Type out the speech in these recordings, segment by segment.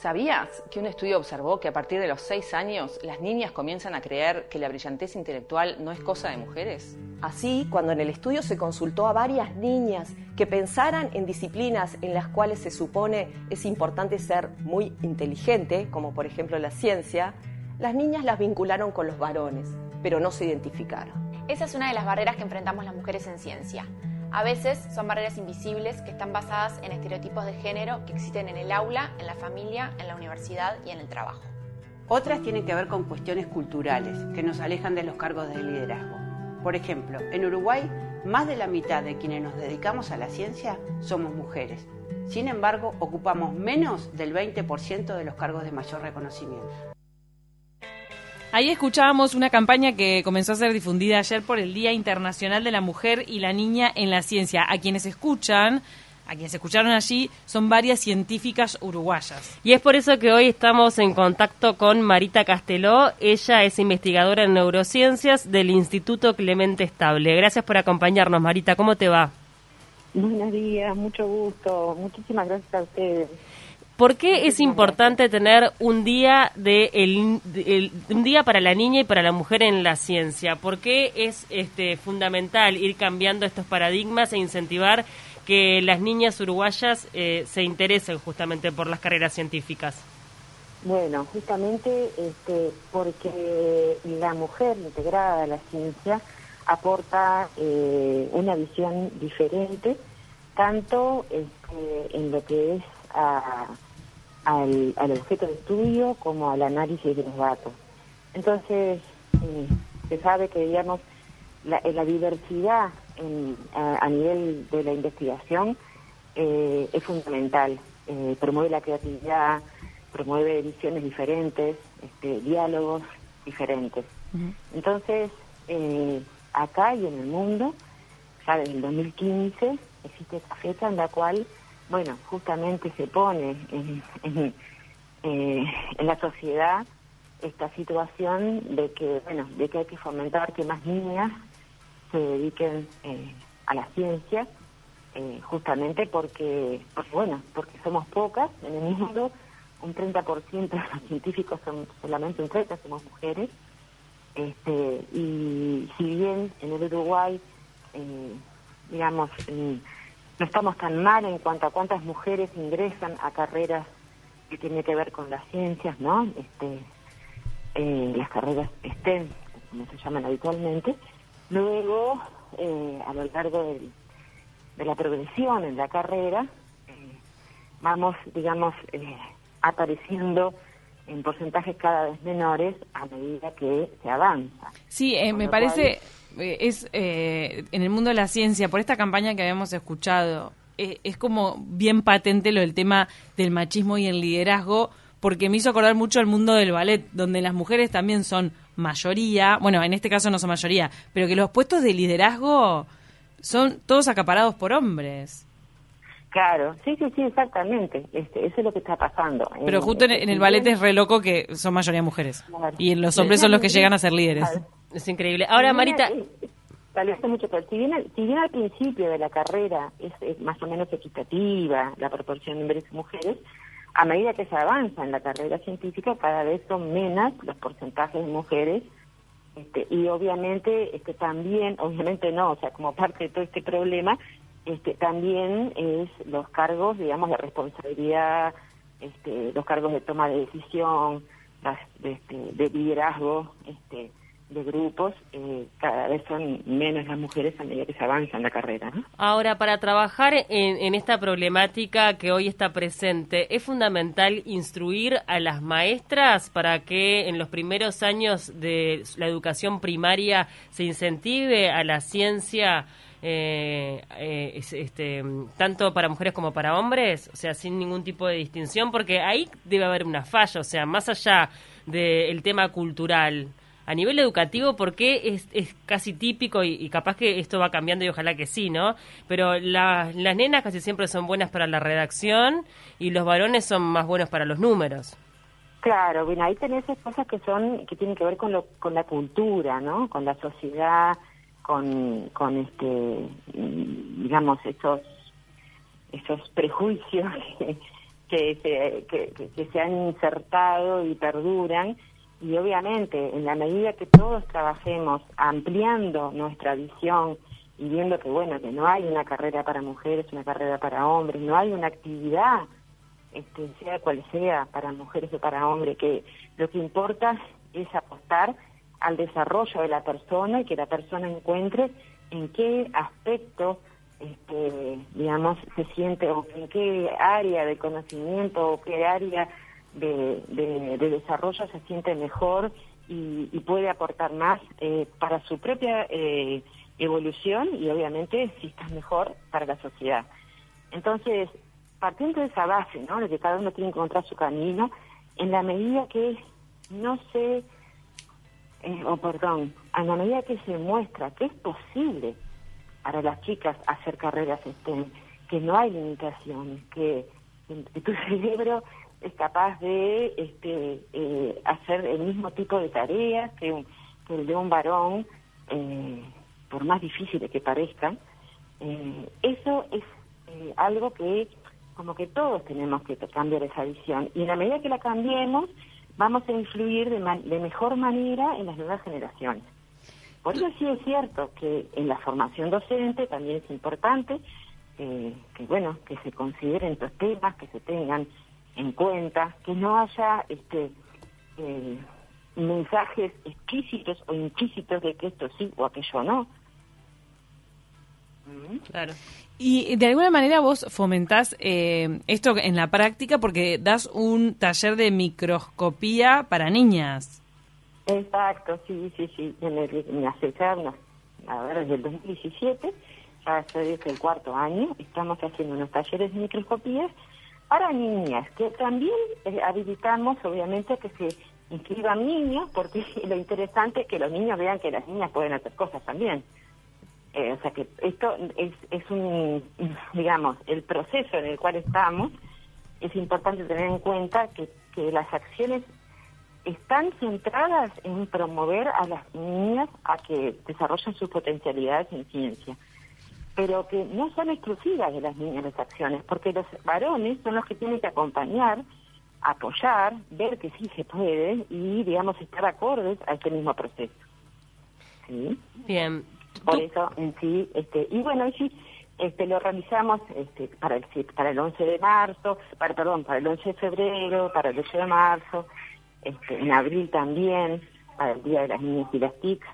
¿Sabías que un estudio observó que a partir de los 6 años las niñas comienzan a creer que la brillantez intelectual no es cosa de mujeres? Así, cuando en el estudio se consultó a varias niñas que pensaran en disciplinas en las cuales se supone es importante ser muy inteligente, como por ejemplo la ciencia, las niñas las vincularon con los varones, pero no se identificaron. Esa es una de las barreras que enfrentamos las mujeres en ciencia. A veces son barreras invisibles que están basadas en estereotipos de género que existen en el aula, en la familia, en la universidad y en el trabajo. Otras tienen que ver con cuestiones culturales que nos alejan de los cargos de liderazgo. Por ejemplo, en Uruguay, más de la mitad de quienes nos dedicamos a la ciencia somos mujeres. Sin embargo, ocupamos menos del 20% de los cargos de mayor reconocimiento. Ahí escuchábamos una campaña que comenzó a ser difundida ayer por el Día Internacional de la Mujer y la Niña en la Ciencia. A quienes escuchan, a quienes escucharon allí, son varias científicas uruguayas. Y es por eso que hoy estamos en contacto con Marita Casteló. Ella es investigadora en neurociencias del Instituto Clemente Estable. Gracias por acompañarnos, Marita. ¿Cómo te va? Buenos días, mucho gusto. Muchísimas gracias a ustedes. ¿Por qué es importante tener un día de un día para la niña y para la mujer en la ciencia? ¿Por qué es este fundamental ir cambiando estos paradigmas e incentivar que las niñas uruguayas eh, se interesen justamente por las carreras científicas? Bueno, justamente este, porque la mujer integrada a la ciencia aporta eh, una visión diferente, tanto este, en lo que es a al, objeto de estudio como al análisis de los datos. Entonces, eh, se sabe que, digamos, la, la diversidad a, nivel de la investigación eh, es fundamental. Eh, promueve la creatividad, promueve visiones diferentes, este, diálogos diferentes. Entonces, acá y en el mundo, ya desde el 2015, existe esta fecha en la cual bueno, justamente se pone en, eh, en, la sociedad esta situación de que, bueno, de que hay que fomentar que más niñas se dediquen eh, a la ciencia, eh, justamente porque, bueno, porque somos pocas en el mundo, un 30% de los científicos son solamente un 30, somos mujeres, este, y si bien en el Uruguay, digamos, no estamos tan mal en cuanto a cuántas mujeres ingresan a carreras que tienen que ver con las ciencias, ¿no? Este, eh, las carreras STEM, como se llaman habitualmente. Luego, eh, a lo largo de la progresión en la carrera, eh, vamos, digamos, apareciendo en porcentajes cada vez menores a medida que se avanza. Sí, me parece... Eh, es eh, en el mundo de la ciencia, por esta campaña que habíamos escuchado, eh, es como bien patente lo del tema del machismo y el liderazgo, porque me hizo acordar mucho el mundo del ballet, donde las mujeres también son mayoría, bueno, en este caso no son mayoría, pero que los puestos de liderazgo son todos acaparados por hombres. Claro, sí, sí, sí, exactamente. Este, eso es lo que está pasando. Pero justo en, el ballet es re loco que son mayoría mujeres. Y los hombres son los que llegan a ser líderes. Es increíble. Ahora, Marita... mucho, pero si bien, si bien al principio de la carrera es, más o menos equitativa la proporción de hombres y mujeres, a medida que se avanza en la carrera científica, cada vez son menos los porcentajes de mujeres este, y obviamente este también, obviamente no, o sea, como parte de todo este problema, este también es los cargos, digamos, de responsabilidad, este, los cargos de toma de decisión, las, de, este, de liderazgo, este, de grupos, eh, cada vez son menos las mujeres a medida que se avanza en la carrera. Ahora, para trabajar en, esta problemática que hoy está presente, ¿es fundamental instruir a las maestras para que en los primeros años de la educación primaria se incentive a la ciencia? Eh, eh, este, tanto para mujeres como para hombres, o sea, sin ningún tipo de distinción, porque ahí debe haber una falla, o sea, más allá del tema cultural, a nivel educativo, porque es, es casi típico y, capaz que esto va cambiando y ojalá que sí, ¿no? Pero las nenas casi siempre son buenas para la redacción y los varones son más buenos para los números. Claro, bueno, ahí tenés esas cosas que son que tienen que ver con lo, con la cultura, ¿no? Con la sociedad, con, con este, digamos, esos esos prejuicios que se, que, que se han insertado y perduran. Y obviamente en la medida que todos trabajemos ampliando nuestra visión y viendo que bueno que no hay una carrera para mujeres una carrera para hombres no hay una actividad este, sea cual sea para mujeres o para hombres que lo que importa es apostar al desarrollo de la persona y que la persona encuentre en qué aspecto este, digamos se siente o en qué área de conocimiento o qué área de, desarrollo se siente mejor y, puede aportar más eh, para su propia eh, evolución y obviamente si está mejor para la sociedad. Entonces, partiendo de esa base, ¿no? De que cada uno tiene que encontrar su camino, en la medida que no se, eh, o perdón, a la medida que se muestra que es posible para las chicas hacer carreras STEM, que no hay limitaciones, que, que tu cerebro es capaz de este, eh, hacer el mismo tipo de tareas que, el de un varón, eh, por más difíciles que parezcan. Eh, eso es algo que como que todos tenemos que cambiar esa visión y en la medida que la cambiemos vamos a influir de, de mejor manera en las nuevas generaciones. Por eso sí es cierto que en la formación docente también es importante que bueno que se consideren estos temas, que se tengan en cuenta, que no haya este eh, mensajes explícitos o implícitos de que esto sí o aquello no. Claro. Y de alguna manera vos fomentás eh, esto en la práctica porque das un taller de microscopía para niñas. Exacto, sí, sí, sí. En el, ya a ver, desde el 2017, ya es el cuarto año, estamos haciendo unos talleres de microscopía para niñas, que también eh, habilitamos obviamente que se inscriban niños, porque lo interesante es que los niños vean que las niñas pueden hacer cosas también. Eh, o sea que esto es, es un, digamos, el proceso en el cual estamos, es importante tener en cuenta que, que las acciones están centradas en promover a las niñas a que desarrollen sus potencialidades en ciencia pero que no son exclusivas de las niñas las acciones, porque los varones son los que tienen que acompañar, apoyar, ver que sí se puede y, digamos, estar acordes a este mismo proceso. ¿Sí? Bien. Por eso, en sí, este, y bueno, sí, este, lo realizamos este, para, el, para el 11 de marzo, para, perdón, para el 11 de febrero, para el 8 de marzo, este, en abril también, para el Día de las Niñas y las TIC,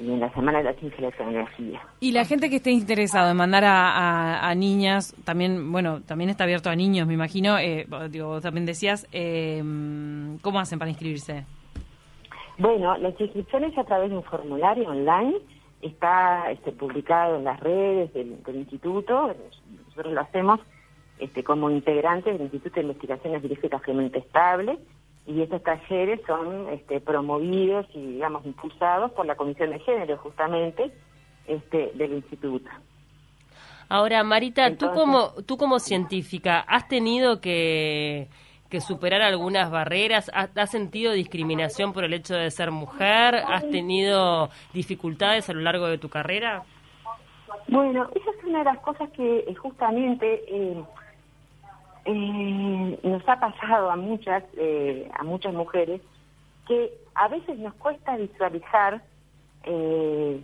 y en la Semana de la Ciencia y la Tecnología. Y la gente que esté interesado en mandar a, niñas, también, bueno, también está abierto a niños, me imagino, eh, digo, también decías, eh, ¿cómo hacen para inscribirse? Bueno, las inscripciones a través de un formulario online, está este, publicado en las redes del, instituto, nosotros lo hacemos este, como integrantes del Instituto de Investigaciones Biológicamente Estable, y estos talleres son este, promovidos y, digamos, impulsados por la Comisión de Género, justamente, este, del Instituto. Ahora, Marita, tú como tú como científica, ¿has tenido que, que superar algunas barreras? ¿Has, ¿Has, sentido discriminación por el hecho de ser mujer? ¿Has tenido dificultades a lo largo de tu carrera? Bueno, esa es una de las cosas que eh, justamente eh, eh, nos ha pasado a muchas, eh, a muchas mujeres que a veces nos cuesta visualizar eh,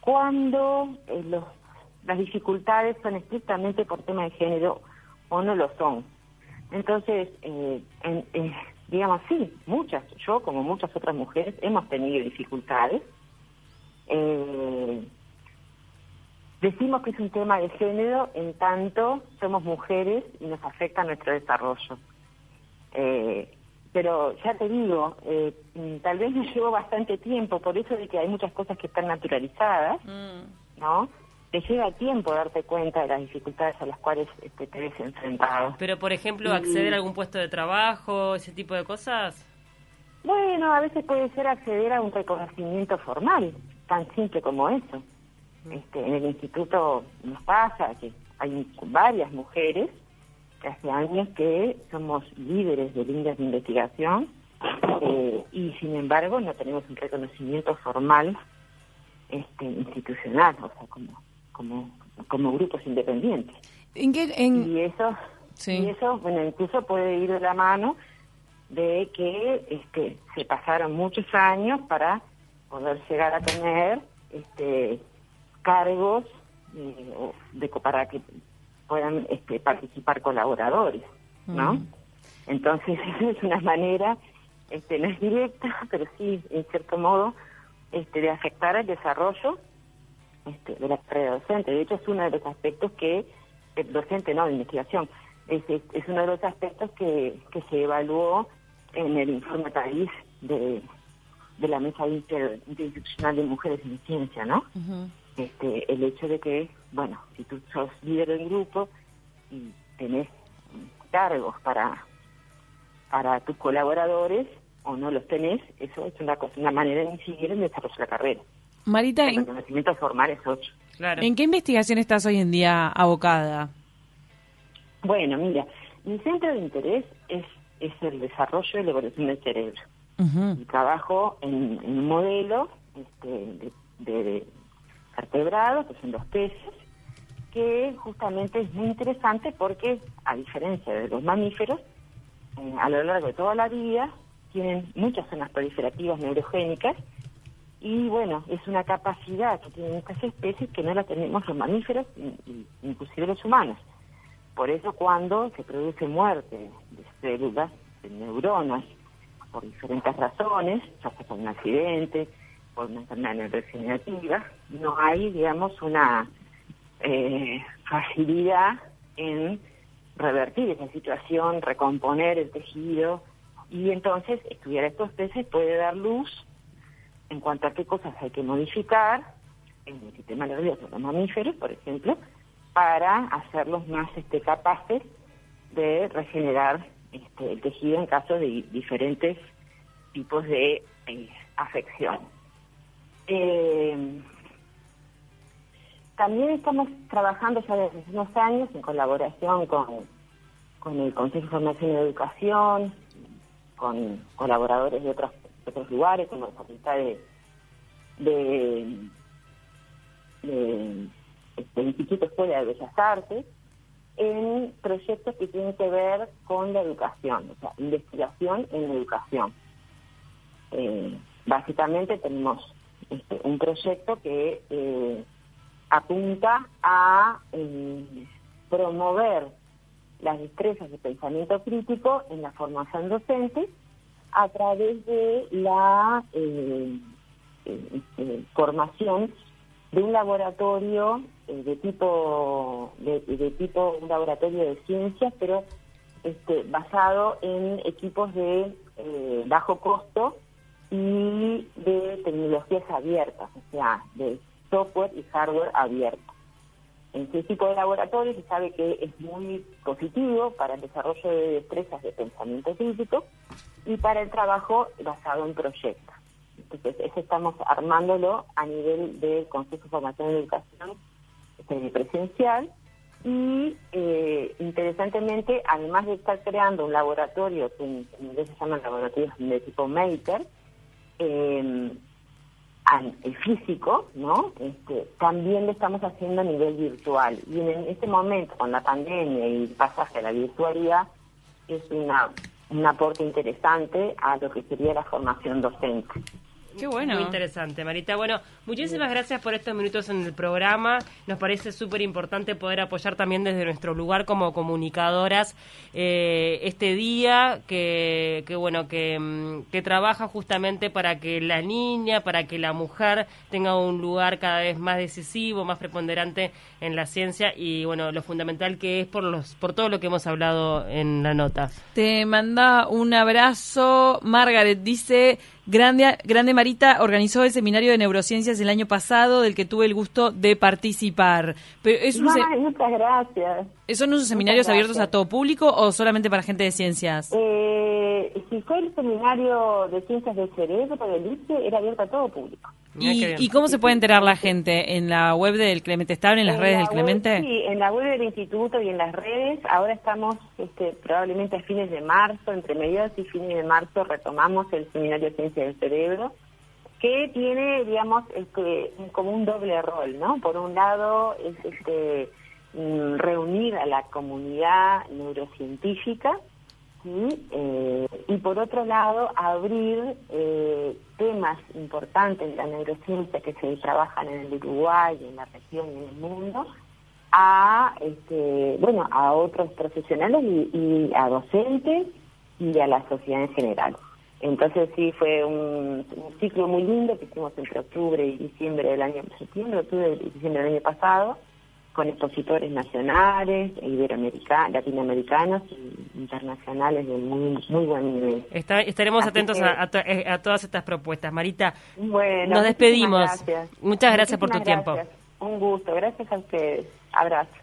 cuando las dificultades son estrictamente por tema de género o no lo son. Entonces, eh, digamos, sí, muchas, yo como muchas otras mujeres hemos tenido dificultades. Eh, Decimos que es un tema de género en tanto somos mujeres y nos afecta nuestro desarrollo. Eh, pero ya te digo, eh, tal vez me llevo bastante tiempo, por eso de que hay muchas cosas que están naturalizadas, mm. ¿no? Te lleva tiempo darte cuenta de las dificultades a las cuales este, te ves enfrentado. Pero, por ejemplo, acceder a algún puesto de trabajo, ese tipo de cosas. Bueno, a veces puede ser acceder a un reconocimiento formal, tan simple como eso. Este, en el instituto nos pasa que hay varias mujeres que hace años que somos líderes de líneas de investigación eh, y sin embargo no tenemos un reconocimiento formal este, institucional, o sea, como, como, como grupos independientes. ¿En qué, en... Y eso Y eso, bueno, incluso puede ir de la mano de que este, se pasaron muchos años para poder llegar a tener este, cargos eh, de, para que puedan este, participar colaboradores, ¿no? Entonces, es una manera, este, no es directa, pero sí, en cierto modo, este, de afectar el desarrollo este, de la carrera docente. De hecho, es uno de los aspectos que, el docente no, de investigación, es, es, uno de los aspectos que, que se evaluó en el informe país de, de la Mesa Interinstitucional de Mujeres en Ciencia, ¿no? este, el hecho de que, bueno, si tú sos líder del grupo y tenés cargos para, para tus colaboradores o no los tenés, eso es una, cosa, una manera de incidir en el desarrollo de la carrera. Marita, el conocimiento formal es ocho. ¿En qué investigación estás hoy en día abocada? Bueno, mira, mi centro de interés es, es el desarrollo y la evolución del cerebro. Y trabajo en, un modelo este, de vertebrados, que son los peces, que justamente es muy interesante porque, a diferencia de los mamíferos, eh, a lo largo de toda la vida tienen muchas zonas proliferativas neurogénicas y bueno, es una capacidad que tienen estas especies que no la tenemos los mamíferos, inclusive los humanos. Por eso cuando se produce muerte de células, de neuronas, por diferentes razones, ya sea por un accidente, por una enfermedad regenerativa, no hay, digamos, una eh, facilidad en revertir esa situación, recomponer el tejido, y entonces estudiar estos peces puede dar luz en cuanto a qué cosas hay que modificar en el sistema nervioso de los mamíferos, por ejemplo, para hacerlos más este, capaces de regenerar este, el tejido en caso de diferentes tipos de eh, afección. Eh, también estamos trabajando ya desde unos años en colaboración con, con el Consejo de Formación y Educación, con colaboradores de otros, otros lugares, como la Facultad de, de, de, este, Instituto Escuela de Bellas Artes, en proyectos que tienen que ver con la educación, o sea, investigación en educación. Eh, básicamente tenemos este, un proyecto que eh, apunta a eh, promover las destrezas de pensamiento crítico en la formación docente a través de la eh, este, formación de un laboratorio de tipo de, tipo un laboratorio de ciencias pero este, basado en equipos de bajo costo y de tecnologías abiertas, o sea, de software y hardware abierto. En este tipo de laboratorio se sabe que es muy positivo para el desarrollo de destrezas de pensamiento crítico y para el trabajo basado en proyectos. Entonces, eso estamos armándolo a nivel del Consejo de Formación y Educación este, presencial y eh, interesantemente, además de estar creando un laboratorio que en inglés se llama laboratorios de tipo Maker, eh, el físico, ¿no? Este, también lo estamos haciendo a nivel virtual. Y en este momento, con la pandemia y el pasaje a la virtualidad, es una, un aporte interesante a lo que sería la formación docente. Qué bueno. Muy interesante, Marita. Bueno, muchísimas gracias por estos minutos en el programa. Nos parece súper importante poder apoyar también desde nuestro lugar como comunicadoras eh, este día que, que bueno, que, mm, que, trabaja justamente para que la niña, para que la mujer tenga un lugar cada vez más decisivo, más preponderante en la ciencia y, bueno, lo fundamental que es por, los, por todo lo que hemos hablado en la nota. Te manda un abrazo. Margaret dice... Grande, Grande Marita organizó el seminario de neurociencias el año pasado, del que tuve el gusto de participar. Pero es muchas gracias. ¿Son unos seminarios abiertos a todo público o solamente para gente de ciencias? Eh, si fue el seminario de ciencias del cerebro del ICE, era abierto a todo público. ¿Y, cómo se puede enterar la gente? ¿En la web del Clemente Estable, en las redes del Clemente? sí, en la web del instituto y en las redes. Ahora estamos este, probablemente a fines de marzo, entre mediados y fines de marzo retomamos el seminario de ciencias del cerebro, que tiene, digamos, este, como un doble rol, ¿no? Por un lado es este mm, reunir a la comunidad neurocientífica eh, y por otro lado abrir eh, temas importantes de la neurociencia que se trabajan en el Uruguay, en la región y en el mundo a este, bueno a otros profesionales y, a docentes y a la sociedad en general. Entonces sí fue un, ciclo muy lindo que hicimos entre octubre y diciembre del año septiembre, octubre y diciembre del año pasado con expositores nacionales, e latinoamericanos e internacionales de muy, muy buen nivel. estaremos atentos eh, a, todas estas propuestas. Marita, nos despedimos. Muchas gracias por tu tiempo. Un gusto, gracias a ustedes. Abrazo.